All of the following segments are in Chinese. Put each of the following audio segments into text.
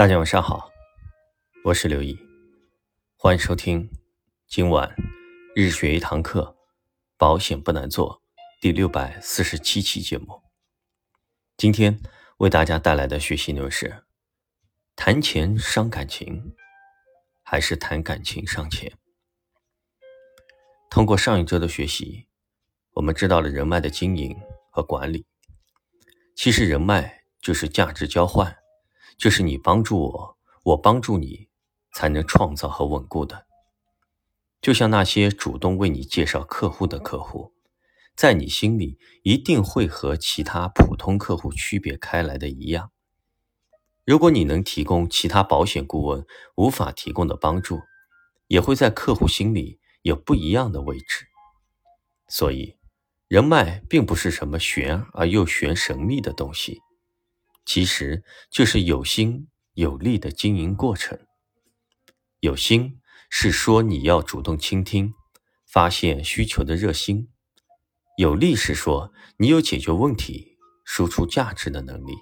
大家晚上好，我是刘毅，欢迎收听今晚日学一堂课，保险不难做第六百四十七期节目。今天为大家带来的学习内容是：谈钱伤感情，还是谈感情伤钱？通过上一周的学习，我们知道了人脉的经营和管理。其实人脉就是价值交换。就是你帮助我，我帮助你，才能创造和稳固的。就像那些主动为你介绍客户的客户，在你心里一定会和其他普通客户区别开来的一样。如果你能提供其他保险顾问无法提供的帮助，也会在客户心里有不一样的位置。所以，人脉并不是什么玄而又玄神秘的东西。其实就是有心有力的经营过程。有心是说你要主动倾听、发现需求的热心；有力是说你有解决问题、输出价值的能力。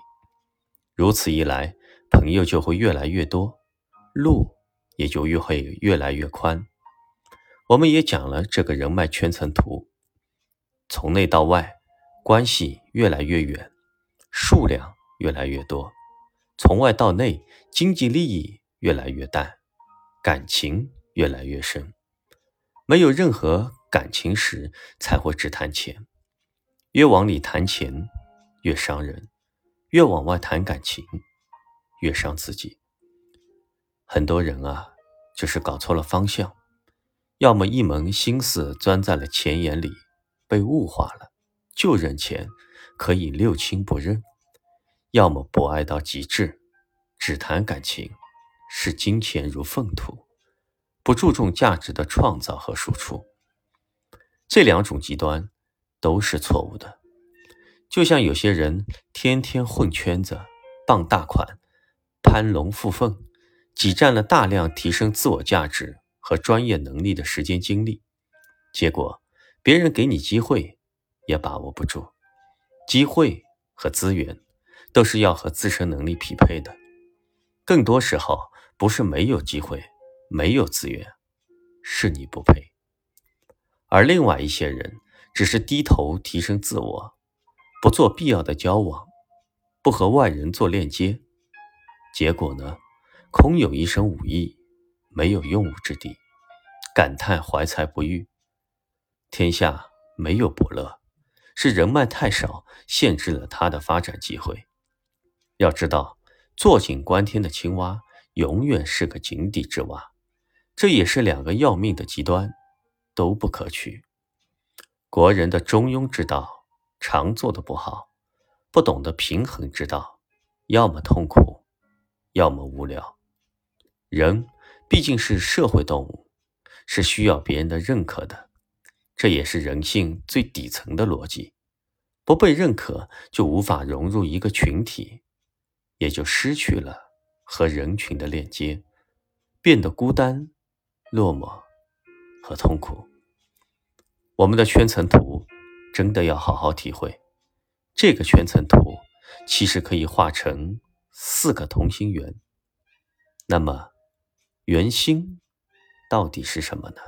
如此一来，朋友就会越来越多，路也就越会越来越宽。我们也讲了这个人脉圈层图，从内到外，关系越来越远，数量。越来越多，从外到内，经济利益越来越淡，感情越来越深。没有任何感情时，才会只谈钱。越往里谈钱，越伤人；越往外谈感情，越伤自己。很多人啊，就是搞错了方向，要么一门心思钻在了钱眼里，被物化了，就认钱，可以六亲不认。要么博爱到极致，只谈感情，视金钱如粪土，不注重价值的创造和输出。这两种极端都是错误的。就像有些人天天混圈子、傍大款、攀龙附凤，挤占了大量提升自我价值和专业能力的时间精力，结果别人给你机会也把握不住。机会和资源。都是要和自身能力匹配的，更多时候不是没有机会、没有资源，是你不配。而另外一些人只是低头提升自我，不做必要的交往，不和外人做链接，结果呢，空有一身武艺，没有用武之地，感叹怀才不遇。天下没有伯乐，是人脉太少，限制了他的发展机会。要知道，坐井观天的青蛙永远是个井底之蛙，这也是两个要命的极端，都不可取。国人的中庸之道常做的不好，不懂得平衡之道，要么痛苦，要么无聊。人毕竟是社会动物，是需要别人的认可的，这也是人性最底层的逻辑。不被认可，就无法融入一个群体。也就失去了和人群的链接，变得孤单、落寞和痛苦。我们的圈层图真的要好好体会。这个圈层图其实可以画成四个同心圆。那么，圆心到底是什么呢？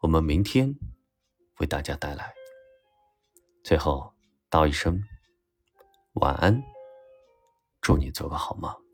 我们明天为大家带来。最后道一声晚安。祝你做个好梦。